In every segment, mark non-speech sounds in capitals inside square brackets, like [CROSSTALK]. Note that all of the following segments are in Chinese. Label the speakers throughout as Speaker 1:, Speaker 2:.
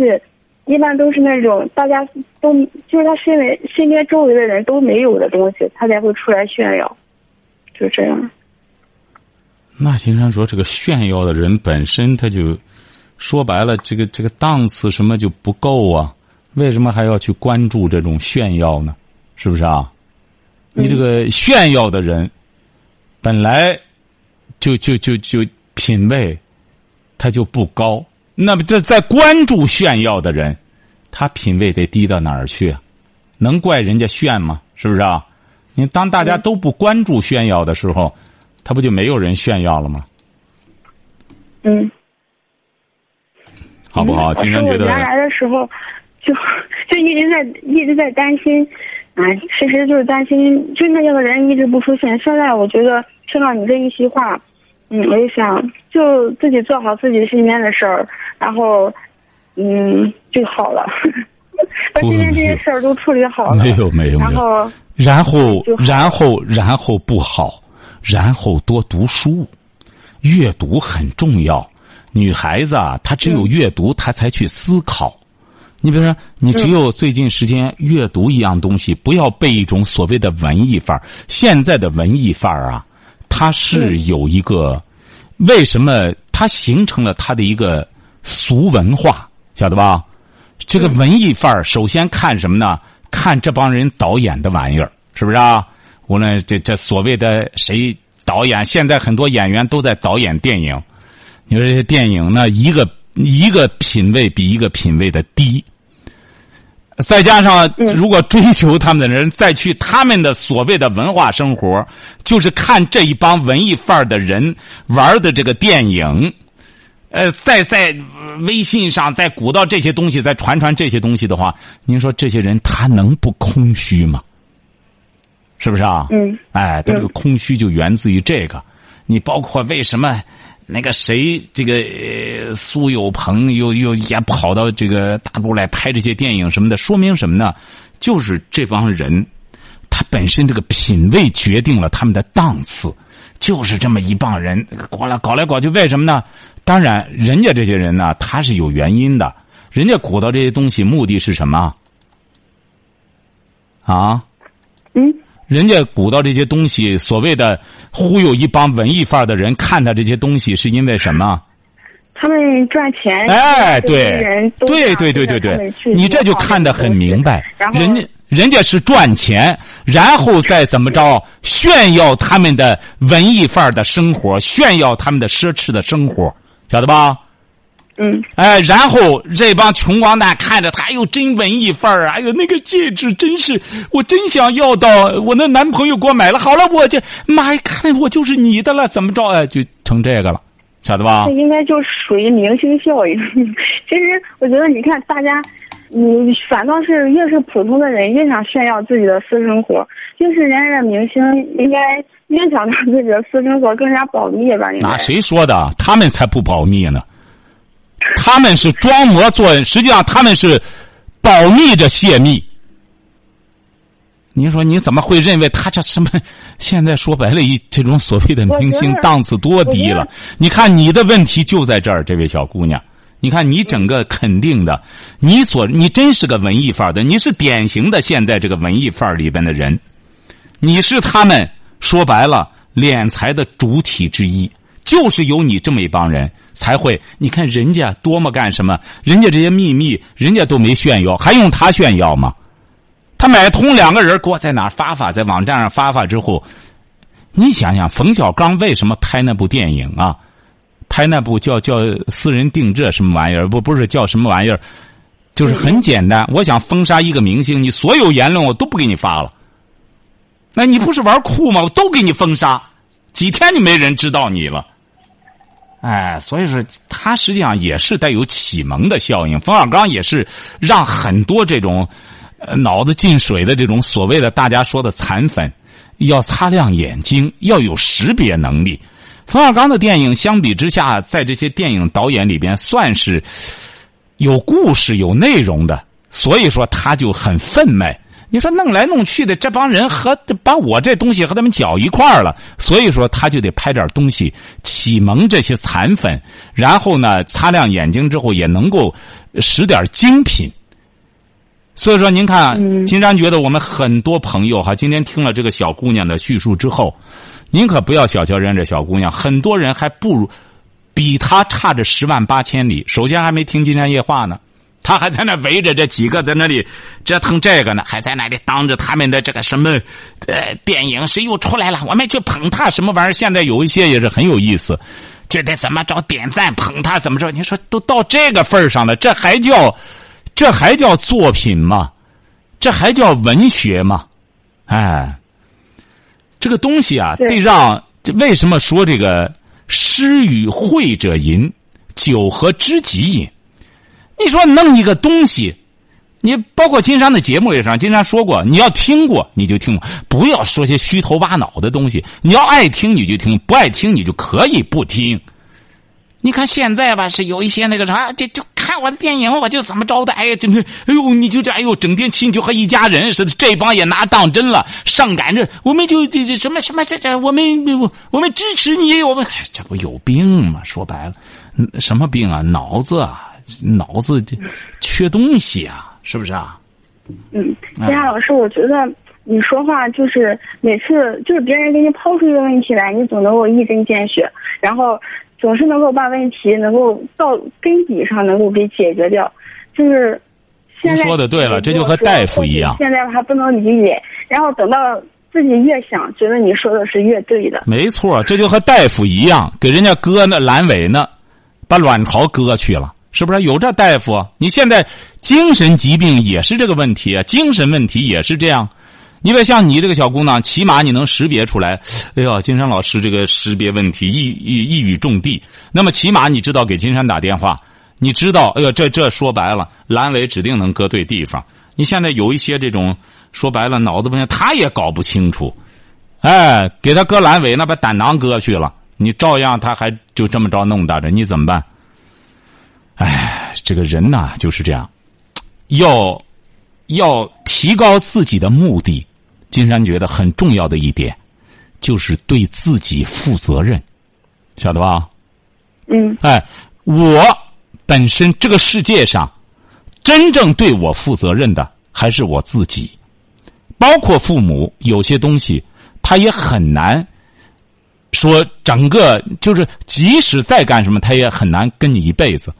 Speaker 1: 西，一般都是那种大家都就是他身为身边周围的人都没有的东西，他才会出来炫耀，就这样。
Speaker 2: 那经常说这个炫耀的人本身他就说白了，这个这个档次什么就不够啊？为什么还要去关注这种炫耀呢？是不是啊？你这个炫耀的人本来就就就就品味他就不高，那么这在关注炫耀的人，他品味得低到哪儿去啊？能怪人家炫吗？是不是啊？你当大家都不关注炫耀的时候。他不就没有人炫耀了吗？
Speaker 1: 嗯，
Speaker 2: 好不好？经常觉得
Speaker 1: 原来的时候，就就一直在一直在担心，啊，其实就是担心，就那样的人一直不出现。现在我觉得听到你这一席话，嗯，我就想就自己做好自己身边的事儿，然后嗯就好了。把今天这些事儿都处理好了，
Speaker 2: 没有没有没有，然后然后然后然后不好。然后多读书，阅读很重要。女孩子啊，她只有阅读，她才去思考。你比如说，你只有最近时间阅读一样东西，不要被一种所谓的文艺范儿。现在的文艺范儿啊，它是有一个，为什么它形成了它的一个俗文化，晓得吧？这个文艺范儿，首先看什么呢？看这帮人导演的玩意儿，是不是啊？无论这这所谓的谁导演，现在很多演员都在导演电影。你说这些电影呢，一个一个品位比一个品位的低。再加上，如果追求他们的人再去他们的所谓的文化生活，就是看这一帮文艺范儿的人玩的这个电影，呃，再在微信上再鼓捣这些东西，再传传这些东西的话，您说这些人他能不空虚吗？是不是啊？
Speaker 1: 嗯。
Speaker 2: 哎，他这个空虚就源自于这个。你包括为什么那个谁，这个苏有朋又又也跑到这个大陆来拍这些电影什么的，说明什么呢？就是这帮人，他本身这个品味决定了他们的档次，就是这么一帮人搞来搞来搞去，为什么呢？当然，人家这些人呢，他是有原因的。人家鼓捣这些东西，目的是什么？啊？
Speaker 1: 嗯。
Speaker 2: 人家鼓捣这些东西，所谓的忽悠一帮文艺范儿的人看他这些东西，是因为什么？
Speaker 1: 他们赚钱。
Speaker 2: 哎，对，对对对对对，你这就看得很明白。人家人家是赚钱，然后再怎么着炫耀他们的文艺范儿的生活，炫耀他们的奢侈的生活，晓得吧？
Speaker 1: 嗯，
Speaker 2: 哎，然后这帮穷光蛋看着他，哎呦，真文艺范儿啊！哎呦，那个戒指真是，我真想要到。我那男朋友给我买了，好了，我就妈一看我就是你的了，怎么着？哎，就成这个了，晓得吧？
Speaker 1: 这应该就属于明星效应。其实我觉得，你看大家，你反倒是越是普通的人，越想炫耀自己的私生活；越是人家的明星，应该越想让自己的私生活更加保密吧？
Speaker 2: 那谁说的？他们才不保密呢。他们是装模作样，实际上他们是保密着泄密。你说你怎么会认为他这什么？现在说白了，一这种所谓的明星档次多低了？你看你的问题就在这儿，这位小姑娘，你看你整个肯定的，你所你真是个文艺范儿的，你是典型的现在这个文艺范儿里边的人，你是他们说白了敛财的主体之一。就是有你这么一帮人才会，你看人家多么干什么？人家这些秘密，人家都没炫耀，还用他炫耀吗？他买通两个人给我在哪发发，在网站上发发之后，你想想，冯小刚为什么拍那部电影啊？拍那部叫叫私人定制什么玩意儿？不不是叫什么玩意儿？就是很简单，我想封杀一个明星，你所有言论我都不给你发了。那你不是玩酷吗？我都给你封杀，几天就没人知道你了。哎，所以说他实际上也是带有启蒙的效应。冯小刚也是让很多这种脑子进水的这种所谓的大家说的残粉，要擦亮眼睛，要有识别能力。冯小刚的电影相比之下，在这些电影导演里边算是有故事、有内容的，所以说他就很愤懑。你说弄来弄去的，这帮人和把我这东西和他们搅一块儿了，所以说他就得拍点东西启蒙这些残粉，然后呢擦亮眼睛之后也能够使点精品。所以说，您看，金山觉得我们很多朋友哈，今天听了这个小姑娘的叙述之后，您可不要小瞧人家这小姑娘，很多人还不如比她差着十万八千里。首先还没听金山夜话呢。他还在那围着这几个在那里折腾这个呢，还在那里当着他们的这个什么呃电影谁又出来了？我们去捧他什么玩意儿？现在有一些也是很有意思，觉得怎么着点赞捧他怎么着？你说都到这个份上了，这还叫这还叫作品吗？这还叫文学吗？哎，这个东西啊，得让为什么说这个诗与会者吟，酒和知己饮。你说弄一个东西，你包括金山的节目也是，金山说过，你要听过你就听，不要说些虚头巴脑的东西。你要爱听你就听，不爱听你就可以不听。你看现在吧，是有一些那个啥，就就看我的电影，我就怎么着的，哎呀，真是，哎呦，你就这，哎呦，整天亲就和一家人似的，这帮也拿当真了，上赶着，我们就这这什么什么这这，我们我们支持你，我们这不有病吗？说白了，什么病啊？脑子啊！脑子缺东西啊，是不是啊？
Speaker 1: 嗯，金霞老师，我觉得你说话就是每次就是别人给你抛出一个问题来，你总能够一针见血，然后总是能够把问题能够到根底上能够给解决掉。就是现在
Speaker 2: 说的对了，这就和大夫一样。
Speaker 1: 现在还不能理解，然后等到自己越想，觉得你说的是越对的。
Speaker 2: 没错，这就和大夫一样，给人家割那阑尾呢，把卵巢割去了。是不是有这大夫？你现在精神疾病也是这个问题，精神问题也是这样。你别像你这个小姑娘，起码你能识别出来。哎呦，金山老师这个识别问题一一一语中的。那么起码你知道给金山打电话，你知道，哎呦，这这说白了，阑尾指定能搁对地方。你现在有一些这种说白了脑子不行，他也搞不清楚。哎，给他割阑尾，那把胆囊割去了，你照样他还就这么着弄大着，你怎么办？哎，这个人呐就是这样，要要提高自己的目的。金山觉得很重要的一点，就是对自己负责任，晓得吧？
Speaker 1: 嗯。
Speaker 2: 哎，我本身这个世界上真正对我负责任的还是我自己，包括父母。有些东西他也很难说，整个就是即使再干什么，他也很难跟你一辈子。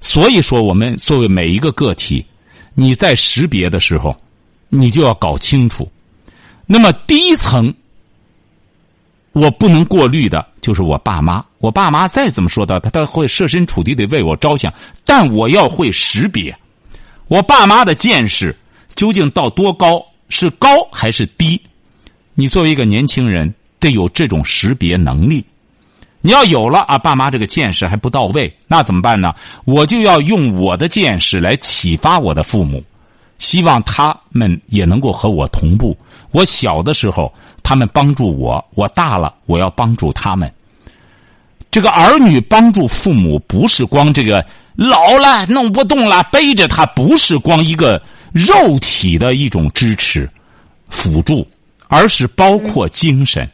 Speaker 2: 所以说，我们作为每一个个体，你在识别的时候，你就要搞清楚。那么第一层，我不能过滤的就是我爸妈。我爸妈再怎么说的，他他会设身处地的为我着想，但我要会识别，我爸妈的见识究竟到多高，是高还是低？你作为一个年轻人，得有这种识别能力。你要有了啊，爸妈这个见识还不到位，那怎么办呢？我就要用我的见识来启发我的父母，希望他们也能够和我同步。我小的时候，他们帮助我；我大了，我要帮助他们。这个儿女帮助父母，不是光这个老了弄不动了背着他，不是光一个肉体的一种支持辅助，而是包括精神。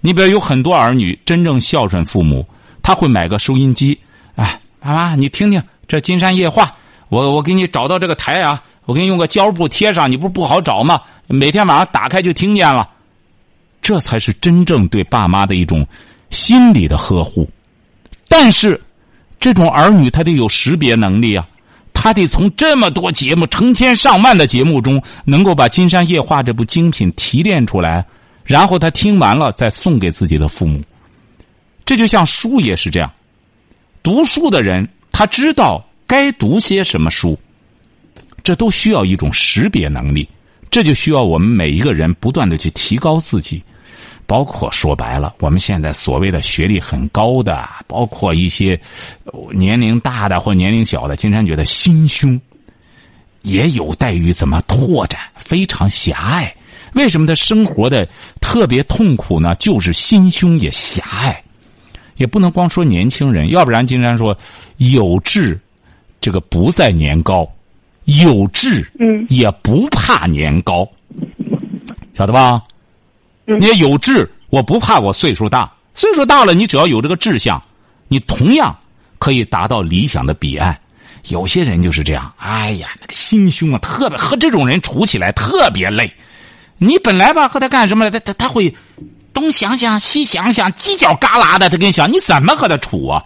Speaker 2: 你比如有很多儿女真正孝顺父母，他会买个收音机，哎，妈妈你听听这《金山夜话》，我我给你找到这个台啊，我给你用个胶布贴上，你不是不好找吗？每天晚上打开就听见了，这才是真正对爸妈的一种心理的呵护。但是，这种儿女他得有识别能力啊，他得从这么多节目、成千上万的节目中，能够把《金山夜话》这部精品提炼出来。然后他听完了，再送给自己的父母。这就像书也是这样，读书的人他知道该读些什么书，这都需要一种识别能力。这就需要我们每一个人不断的去提高自己，包括说白了，我们现在所谓的学历很高的，包括一些年龄大的或年龄小的，经常觉得心胸也有待于怎么拓展，非常狭隘。为什么他生活的特别痛苦呢？就是心胸也狭隘，也不能光说年轻人，要不然经常说有志，这个不在年高，有志，
Speaker 1: 嗯，
Speaker 2: 也不怕年高，晓得吧？
Speaker 1: 嗯，
Speaker 2: 你有志，我不怕我岁数大，岁数大了，你只要有这个志向，你同样可以达到理想的彼岸。有些人就是这样，哎呀，那个心胸啊，特别和这种人处起来特别累。你本来吧和他干什么他他他会东想想西想想，犄角旮旯的，他跟你想，你怎么和他处啊？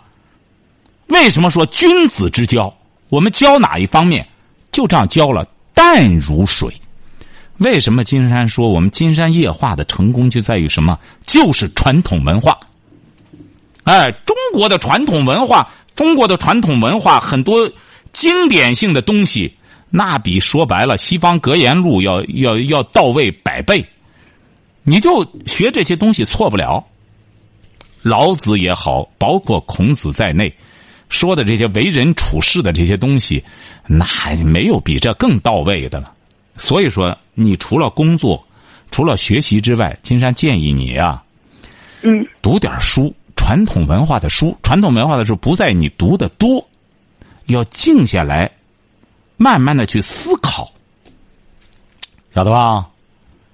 Speaker 2: 为什么说君子之交？我们交哪一方面，就这样交了，淡如水。为什么金山说我们金山夜话的成功就在于什么？就是传统文化。哎，中国的传统文化，中国的传统文化很多经典性的东西，那比说白了西方格言录要要要到位百倍。你就学这些东西错不了。老子也好，包括孔子在内。说的这些为人处事的这些东西，那还没有比这更到位的了。所以说，你除了工作、除了学习之外，金山建议你啊，
Speaker 1: 嗯，
Speaker 2: 读点书，传统文化的书。传统文化的书不在你读的多，要静下来，慢慢的去思考，晓得吧？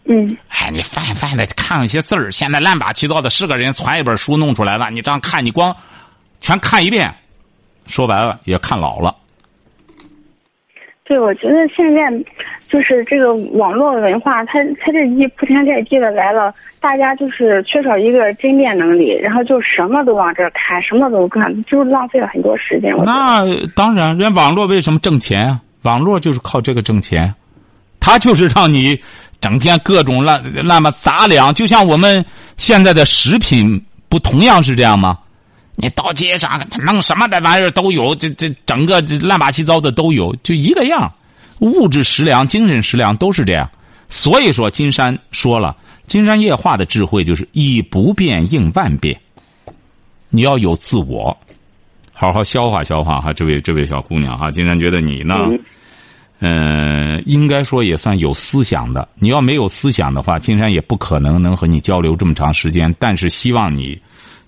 Speaker 1: 嗯，
Speaker 2: 哎，你泛泛的看一些字儿，现在乱八七糟的，是个人传一本书弄出来了，你这样看，你光全看一遍。说白了，也看老了。
Speaker 1: 对，我觉得现在就是这个网络文化，它它这一铺天盖地的来了，大家就是缺少一个甄别能力，然后就什么都往这看，什么都看，就浪费了很多时间。
Speaker 2: 那当然，人网络为什么挣钱啊？网络就是靠这个挣钱，它就是让你整天各种乱乱么杂粮，就像我们现在的食品，不同样是这样吗？你到街上，他弄什么的玩意儿都有，这这整个这乱八七糟的都有，就一个样。物质食粮、精神食粮都是这样。所以说，金山说了，金山夜话的智慧就是以不变应万变。你要有自我，好好消化消化哈。这位这位小姑娘哈，金山觉得你呢，嗯，应该说也算有思想的。你要没有思想的话，金山也不可能能和你交流这么长时间。但是希望你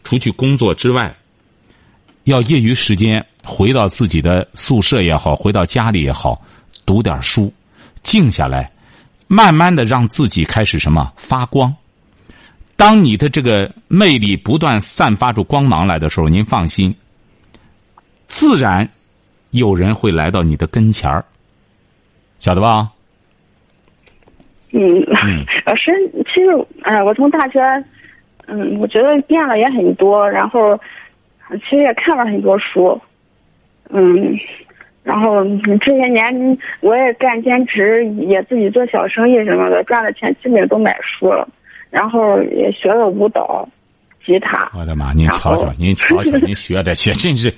Speaker 2: 除去工作之外。要业余时间回到自己的宿舍也好，回到家里也好，读点书，静下来，慢慢的让自己开始什么发光。当你的这个魅力不断散发出光芒来的时候，您放心，自然有人会来到你的跟前儿，晓得吧？
Speaker 1: 嗯，[LAUGHS] 老师，其实，哎，我从大学，嗯，我觉得变了也很多，然后。其实也看了很多书，嗯，然后这些年我也干兼职，也自己做小生意什么的，赚的钱基本都买书了，然后也学了舞蹈、吉他。
Speaker 2: 我的妈！您瞧瞧，您瞧 [LAUGHS] 瞧，您学这些真是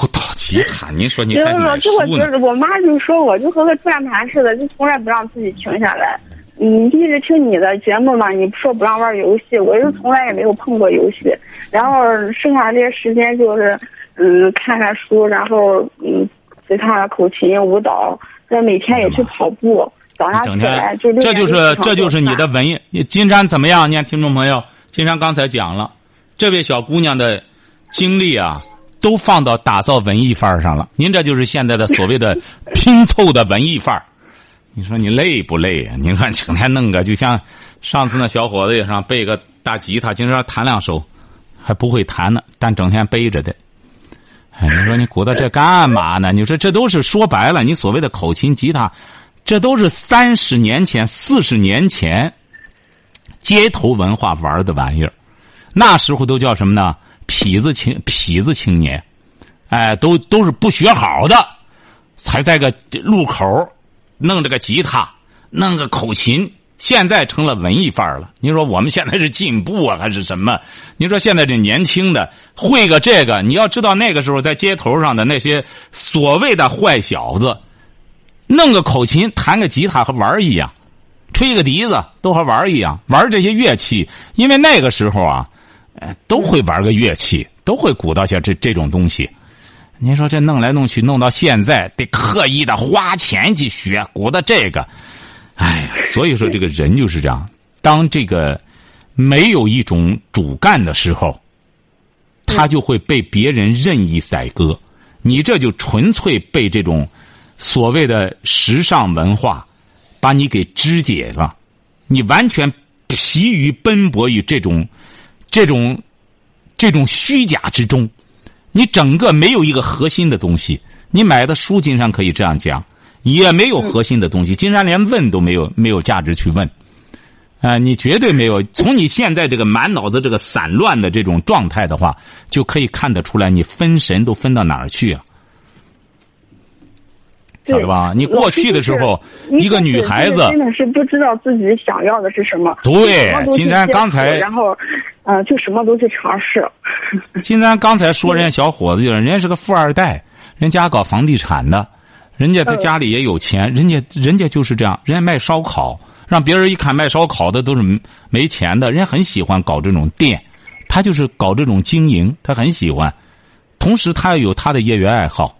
Speaker 2: 舞蹈、吉他。您说您还买书
Speaker 1: 呢？我妈就说我就和个转盘似的，就从来不让自己停下来。你一直听你的节目嘛？你说不让玩游戏，我就从来也没有碰过游戏。然后剩下这些时间就是，嗯，看看书，然后嗯，吉他、口琴、舞蹈，再每天也去跑步。早上起来就
Speaker 2: 这就是这就是你的文艺。金山怎么样？你看，听众朋友，金山刚才讲了，这位小姑娘的经历啊，都放到打造文艺范儿上了。您这就是现在的所谓的 [LAUGHS] 拼凑的文艺范儿。你说你累不累啊？你看整天弄个，就像上次那小伙子也上背个大吉他，经常弹两首，还不会弹呢，但整天背着的。哎，你说你鼓捣这干嘛呢？你说这都是说白了，你所谓的口琴、吉他，这都是三十年前、四十年前街头文化玩的玩意儿。那时候都叫什么呢？痞子青痞子青年，哎，都都是不学好的，才在个路口。弄这个吉他，弄个口琴，现在成了文艺范儿了。你说我们现在是进步啊，还是什么？你说现在这年轻的会个这个，你要知道那个时候在街头上的那些所谓的坏小子，弄个口琴，弹个吉他和玩一样，吹个笛子都和玩一样，玩这些乐器。因为那个时候啊，都会玩个乐器，都会鼓捣下这这种东西。您说这弄来弄去，弄到现在得刻意的花钱去学，鼓捣这个，哎呀，所以说这个人就是这样。当这个没有一种主干的时候，他就会被别人任意宰割。你这就纯粹被这种所谓的时尚文化，把你给肢解了，你完全疲于奔波于这种这种这种虚假之中，你整个没有一个核心的东西。你买的书，金山可以这样讲，也没有核心的东西。金山连问都没有，没有价值去问。啊，你绝对没有。从你现在这个满脑子这个散乱的这种状态的话，就可以看得出来，你分神都分到哪儿去了，晓得吧？你过去的时候，一个女孩子
Speaker 1: 真的是不知道自己想要的是什么。
Speaker 2: 对，金山刚才，
Speaker 1: 然后，呃，就什么都去尝试。
Speaker 2: 金山刚才 [LAUGHS] 说，人家小伙子就是，人家是个富二代。人家搞房地产的，人家他家里也有钱，人家人家就是这样，人家卖烧烤，让别人一看卖烧烤的都是没钱的，人家很喜欢搞这种店，他就是搞这种经营，他很喜欢，同时他也有他的业余爱好，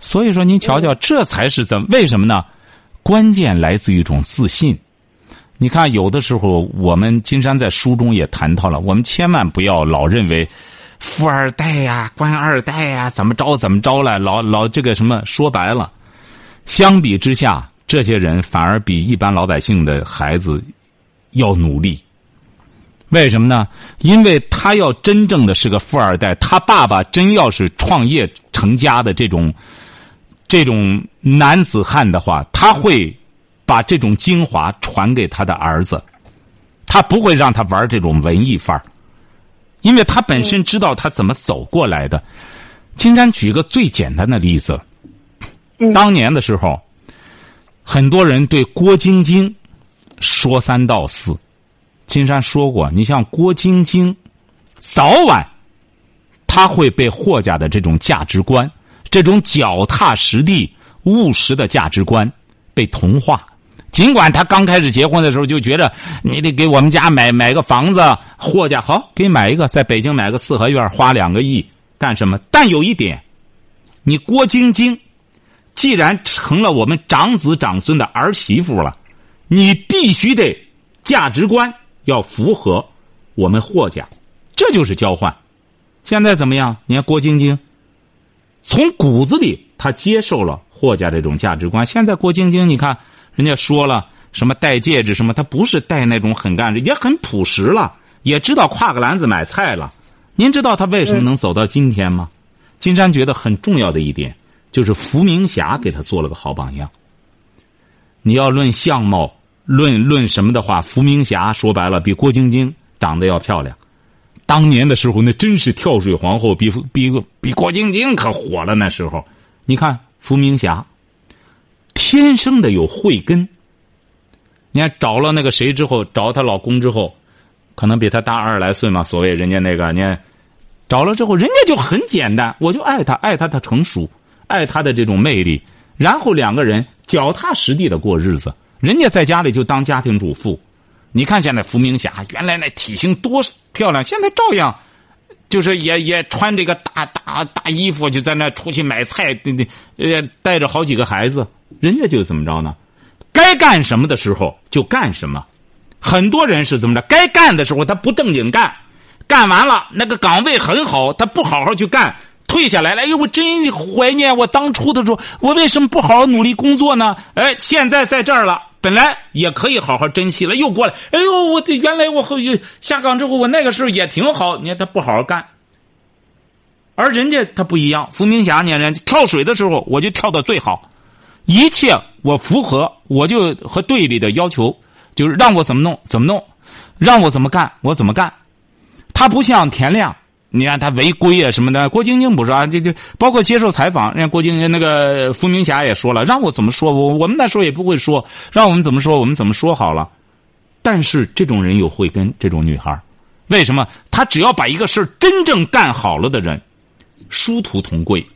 Speaker 2: 所以说您瞧瞧，这才是怎为什么呢？关键来自于一种自信。你看，有的时候我们金山在书中也谈到了，我们千万不要老认为。富二代呀，官二代呀，怎么着怎么着了？老老这个什么？说白了，相比之下，这些人反而比一般老百姓的孩子要努力。为什么呢？因为他要真正的是个富二代，他爸爸真要是创业成家的这种这种男子汉的话，他会把这种精华传给他的儿子，他不会让他玩这种文艺范儿。因为他本身知道他怎么走过来的。金山举个最简单的例子，当年的时候，很多人对郭晶晶说三道四。金山说过，你像郭晶晶，早晚他会被霍家的这种价值观、这种脚踏实地、务实的价值观被同化。尽管他刚开始结婚的时候就觉得你得给我们家买买个房子，霍家好给买一个，在北京买个四合院，花两个亿干什么？但有一点，你郭晶晶既然成了我们长子长孙的儿媳妇了，你必须得价值观要符合我们霍家，这就是交换。现在怎么样？你看郭晶晶从骨子里他接受了霍家这种价值观。现在郭晶晶，你看。人家说了什么戴戒指什么，他不是戴那种很干也很朴实了，也知道挎个篮子买菜了。您知道他为什么能走到今天吗？金山觉得很重要的一点就是伏明霞给他做了个好榜样。你要论相貌，论论什么的话，伏明霞说白了比郭晶晶长得要漂亮。当年的时候，那真是跳水皇后，比比比郭晶晶可火了。那时候，你看伏明霞。天生的有慧根。你看找了那个谁之后，找她老公之后，可能比她大二十来岁嘛。所谓人家那个，你看找了之后，人家就很简单，我就爱他，爱他的成熟，爱他的这种魅力。然后两个人脚踏实地的过日子。人家在家里就当家庭主妇。你看现在伏明霞，原来那体型多漂亮，现在照样。就是也也穿这个大大大衣服，就在那出去买菜，对对，呃，带着好几个孩子，人家就怎么着呢？该干什么的时候就干什么。很多人是怎么着？该干的时候他不正经干，干完了那个岗位很好，他不好好去干，退下来了。哎呦，我真怀念我当初的时候，我为什么不好好努力工作呢？哎，现在在这儿了。本来也可以好好珍惜了，又过来。哎呦，我这原来我后下岗之后，我那个时候也挺好。你看他不好好干，而人家他不一样。伏明霞，你看人跳水的时候，我就跳的最好，一切我符合，我就和队里的要求，就是让我怎么弄怎么弄，让我怎么干我怎么干。他不像田亮。你看他违规啊什么的，郭晶晶不是啊？就就包括接受采访，人家郭晶晶那个伏明霞也说了，让我怎么说？我我们那时候也不会说，让我们怎么说？我们怎么说好了？但是这种人有慧根，这种女孩为什么？她只要把一个事真正干好了的人，殊途同归。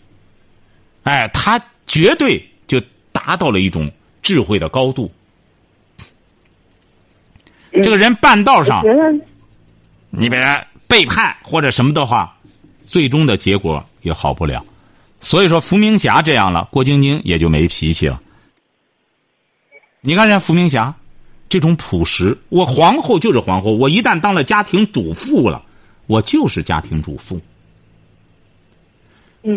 Speaker 2: 哎，她绝对就达到了一种智慧的高度。这个人半道上，你别。背叛或者什么的话，最终的结果也好不了。所以说，伏明霞这样了，郭晶晶也就没脾气了。你看人家伏明霞，这种朴实，我皇后就是皇后，我一旦当了家庭主妇了，我就是家庭主妇。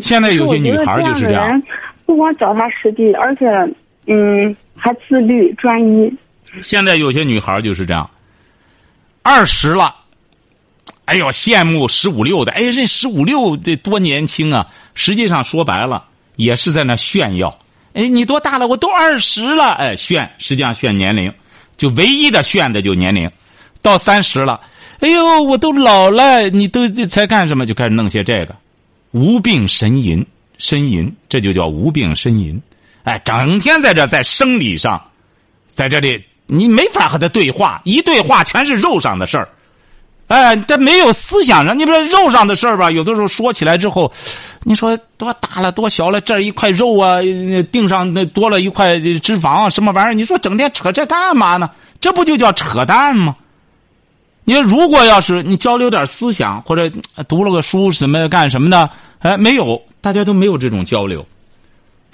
Speaker 2: 现在有些女孩就是这样，
Speaker 1: 不光脚踏实地，而且嗯还自律专一。
Speaker 2: 现在有些女孩就是这样，二十了，哎呦羡慕十五六的，哎这十五六这多年轻啊！实际上说白了也是在那炫耀。哎，你多大了？我都二十了，哎炫，实际上炫年龄，就唯一的炫的就年龄。到三十了，哎呦我都老了，你都才干什么？就开始弄些这个，无病呻吟，呻吟，这就叫无病呻吟。哎，整天在这在生理上，在这里。你没法和他对话，一对话全是肉上的事儿，哎，他没有思想上。你比如肉上的事儿吧，有的时候说起来之后，你说多大了，多小了，这一块肉啊，腚上那多了一块脂肪，什么玩意儿？你说整天扯这干嘛呢？这不就叫扯淡吗？你说如果要是你交流点思想，或者读了个书什么干什么的，哎，没有，大家都没有这种交流。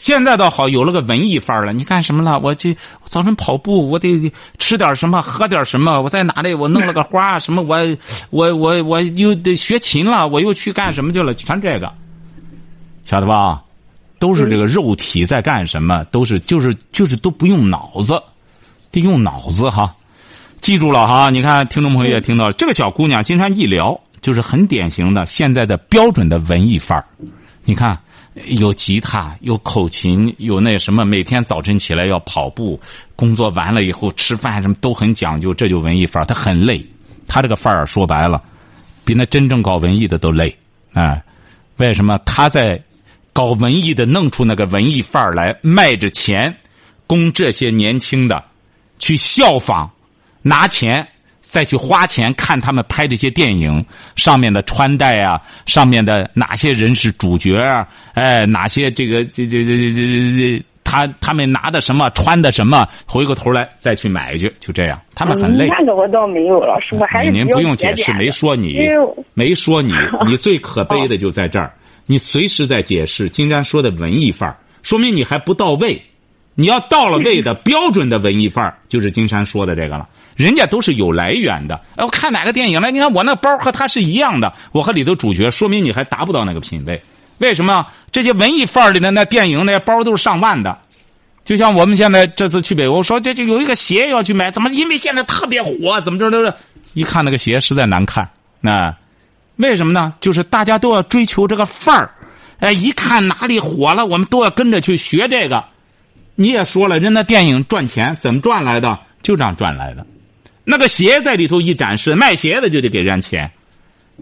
Speaker 2: 现在倒好，有了个文艺范儿了。你干什么了？我这早晨跑步，我得吃点什么，喝点什么。我在哪里？我弄了个花，什么？我我我我又得学琴了，我又去干什么去了？全这个，晓得吧？都是这个肉体在干什么？都是就是就是都不用脑子，得用脑子哈。记住了哈！你看，听众朋友也听到，这个小姑娘经常一聊，就是很典型的现在的标准的文艺范儿。你看。有吉他，有口琴，有那什么，每天早晨起来要跑步，工作完了以后吃饭什么都很讲究，这就文艺范儿。他很累，他这个范儿说白了，比那真正搞文艺的都累啊！为什么他在搞文艺的弄出那个文艺范儿来，卖着钱，供这些年轻的去效仿，拿钱。再去花钱看他们拍这些电影上面的穿戴啊，上面的哪些人是主角啊？哎，哪些这个这这这这这这他他们拿的什么穿的什么？回过头来再去买去，就这样。他们很累。
Speaker 1: 那个我倒没有了，是我还是
Speaker 2: 您不用解释，没说你，没说你，[LAUGHS] [LAUGHS] 你最可悲的就在这儿。你随时在解释，金山说的文艺范儿，说明你还不到位。你要到了位的标准的文艺范儿，就是金山说的这个了。人家都是有来源的。哎，我看哪个电影了？你看我那包和他是一样的，我和里头主角，说明你还达不到那个品位。为什么？这些文艺范儿里的那电影那包都是上万的。就像我们现在这次去北欧，说这就有一个鞋要去买，怎么？因为现在特别火，怎么着着？一看那个鞋实在难看，那为什么呢？就是大家都要追求这个范儿。哎，一看哪里火了，我们都要跟着去学这个。你也说了，人那电影赚钱怎么赚来的？就这样赚来的。那个鞋在里头一展示，卖鞋的就得给人家钱。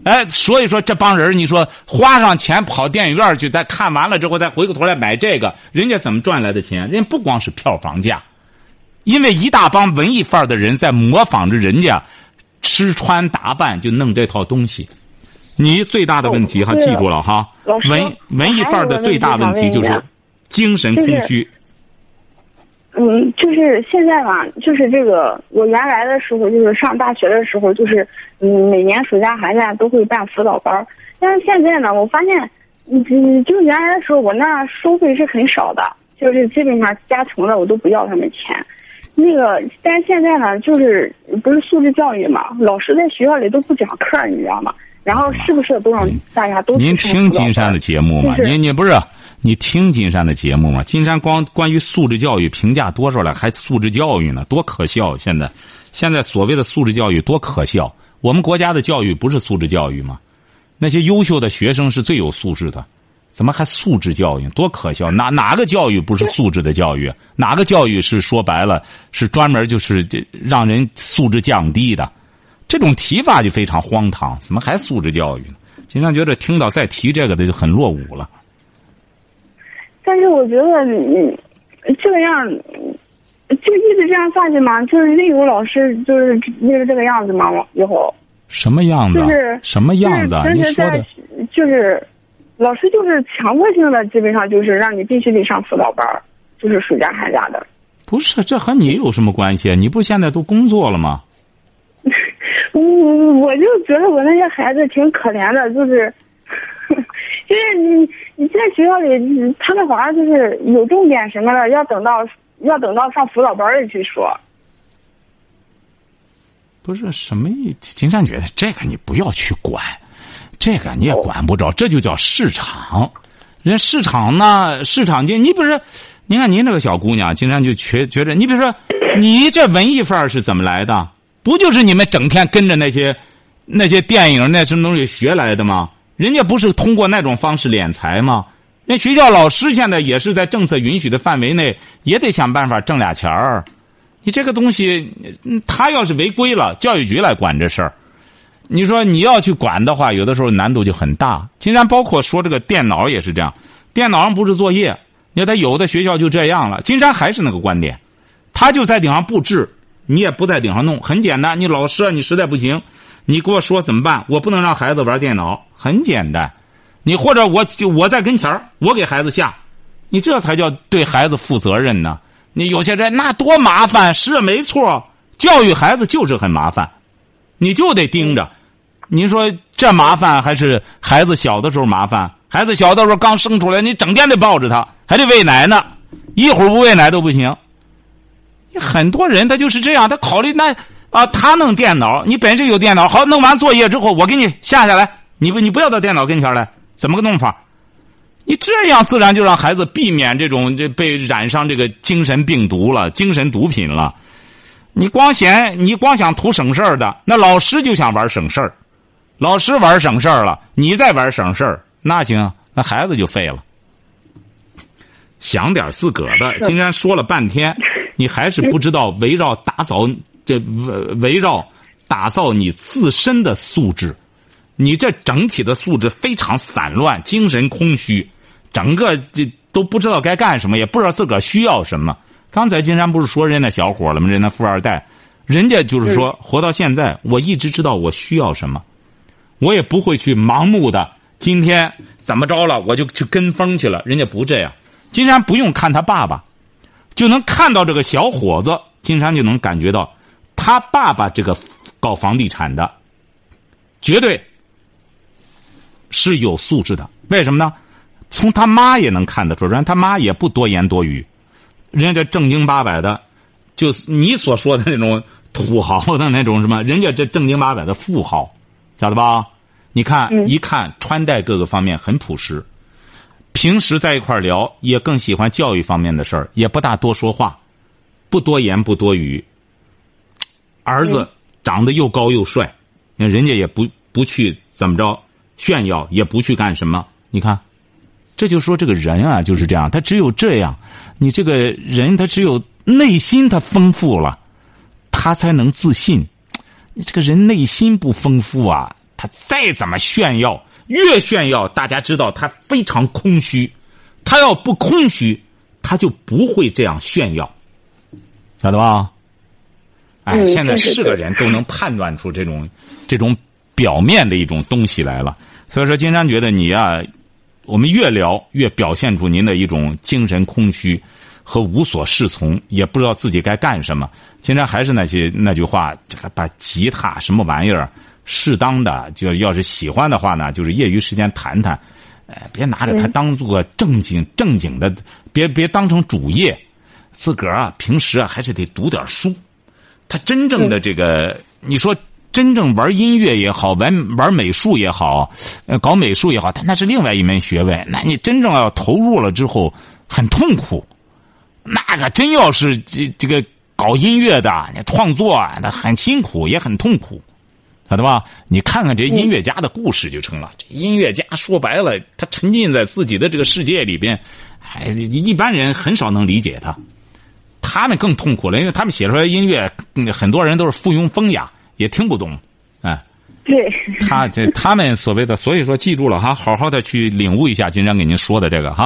Speaker 2: 哎，所以说这帮人，你说花上钱跑电影院去，再看完了之后再回过头来买这个，人家怎么赚来的钱？人家不光是票房价，因为一大帮文艺范儿的人在模仿着人家吃穿打扮，就弄这套东西。你最大的问题哈，记住了哈，文文艺范儿的最大问题就是精神空虚。
Speaker 1: 嗯，就是现在嘛，就是这个，我原来的时候就是上大学的时候，就是嗯，每年暑假寒假都会办辅导班但是现在呢，我发现，嗯，就原来的时候我那收费是很少的，就是基本上加成的我都不要他们钱。那个，但是现在呢，就是不是素质教育嘛，老师在学校里都不讲课，你知道吗？然后是不是都让大家都？
Speaker 2: 您听金山的节目吗？您您不是？你听金山的节目吗？金山光关于素质教育评价多少了，还素质教育呢？多可笑！现在，现在所谓的素质教育多可笑！我们国家的教育不是素质教育吗？那些优秀的学生是最有素质的，怎么还素质教育？多可笑！哪哪个教育不是素质的教育？哪个教育是说白了是专门就是让人素质降低的？这种提法就非常荒唐。怎么还素质教育呢？金山觉得听到再提这个的就很落伍了。
Speaker 1: 但是我觉得，嗯，这个样，就一直这样下去吗？就是例如老师就是一直这个样子吗？以后
Speaker 2: 什么样子？就是什么样子？
Speaker 1: 你说的，就是老师就是强迫性的，基本上就是让你必须得上辅导班就是暑假寒假的。
Speaker 2: 不是，这和你有什么关系？你不现在都工作了吗？[LAUGHS]
Speaker 1: 我我就觉得我那些孩子挺可怜的，就是。你你在学校里，他们好像就是有重点什么的，要等到要等到上辅导班里去说。
Speaker 2: 不是什么意？金山觉得这个你不要去管，这个你也管不着，这就叫市场。人市场呢，市场经，你比如说，您看您这个小姑娘，经常就觉觉着，你比如说，你这文艺范儿是怎么来的？不就是你们整天跟着那些那些电影那什么东西学来的吗？人家不是通过那种方式敛财吗？那学校老师现在也是在政策允许的范围内，也得想办法挣俩钱儿。你这个东西，他要是违规了，教育局来管这事儿。你说你要去管的话，有的时候难度就很大。竟然包括说这个电脑也是这样，电脑上布置作业，你看他有的学校就这样了。金山还是那个观点，他就在顶上布置，你也不在顶上弄，很简单。你老师啊，你实在不行，你给我说怎么办？我不能让孩子玩电脑，很简单。你或者我就我在跟前，我给孩子下，你这才叫对孩子负责任呢。你有些人那多麻烦，是没错，教育孩子就是很麻烦，你就得盯着。你说这麻烦还是孩子小的时候麻烦？孩子小的时候刚生出来，你整天得抱着他，还得喂奶呢，一会儿不喂奶都不行。很多人他就是这样，他考虑那啊，他弄电脑，你本身有电脑，好，弄完作业之后，我给你下下来，你不你不要到电脑跟前来，怎么个弄法？你这样自然就让孩子避免这种这被染上这个精神病毒了，精神毒品了。你光嫌你光想图省事儿的，那老师就想玩省事儿，老师玩省事儿了，你再玩省事儿，那行，那孩子就废了。想点自个儿的，今天说了半天，你还是不知道围绕打扫这围围绕打造你自身的素质。你这整体的素质非常散乱，精神空虚，整个这都不知道该干什么，也不知道自个儿需要什么。刚才金山不是说人家小伙了吗？人家富二代，人家就是说活到现在，我一直知道我需要什么，我也不会去盲目的今天怎么着了我就去跟风去了。人家不这样，金山不用看他爸爸，就能看到这个小伙子，金山就能感觉到他爸爸这个搞房地产的，绝对。是有素质的，为什么呢？从他妈也能看得出，人他妈也不多言多语，人家这正经八百的，就是你所说的那种土豪的那种什么，人家这正经八百的富豪，晓得吧？你看，一看穿戴各个方面很朴实，平时在一块聊也更喜欢教育方面的事儿，也不大多说话，不多言不多语。儿子长得又高又帅，那人家也不不去怎么着。炫耀也不去干什么，你看，这就说这个人啊就是这样，他只有这样，你这个人他只有内心他丰富了，他才能自信。你这个人内心不丰富啊，他再怎么炫耀，越炫耀大家知道他非常空虚，他要不空虚，他就不会这样炫耀，晓得吧？哎，现在是个人都能判断出这种这种。表面的一种东西来了，所以说金山觉得你呀，我们越聊越表现出您的一种精神空虚和无所适从，也不知道自己该干什么。经常还是那些那句话，这个把吉他什么玩意儿，适当的就要是喜欢的话呢，就是业余时间弹弹，呃，别拿着它当做正经正经的，别别当成主业，自个儿啊平时啊还是得读点书。他真正的这个，你说。真正玩音乐也好，玩玩美术也好，呃，搞美术也好，但那是另外一门学问。那你真正要投入了之后，很痛苦。那个真要是这这个搞音乐的，你创作那很辛苦，也很痛苦，晓得吧？你看看这音乐家的故事就成了。这音乐家说白了，他沉浸在自己的这个世界里边，还一般人很少能理解他。他们更痛苦了，因为他们写出来音乐，很多人都是附庸风雅。也听不懂，哎，
Speaker 1: 对，
Speaker 2: 他这他们所谓的，所以说记住了哈，好好的去领悟一下金山给您说的这个哈。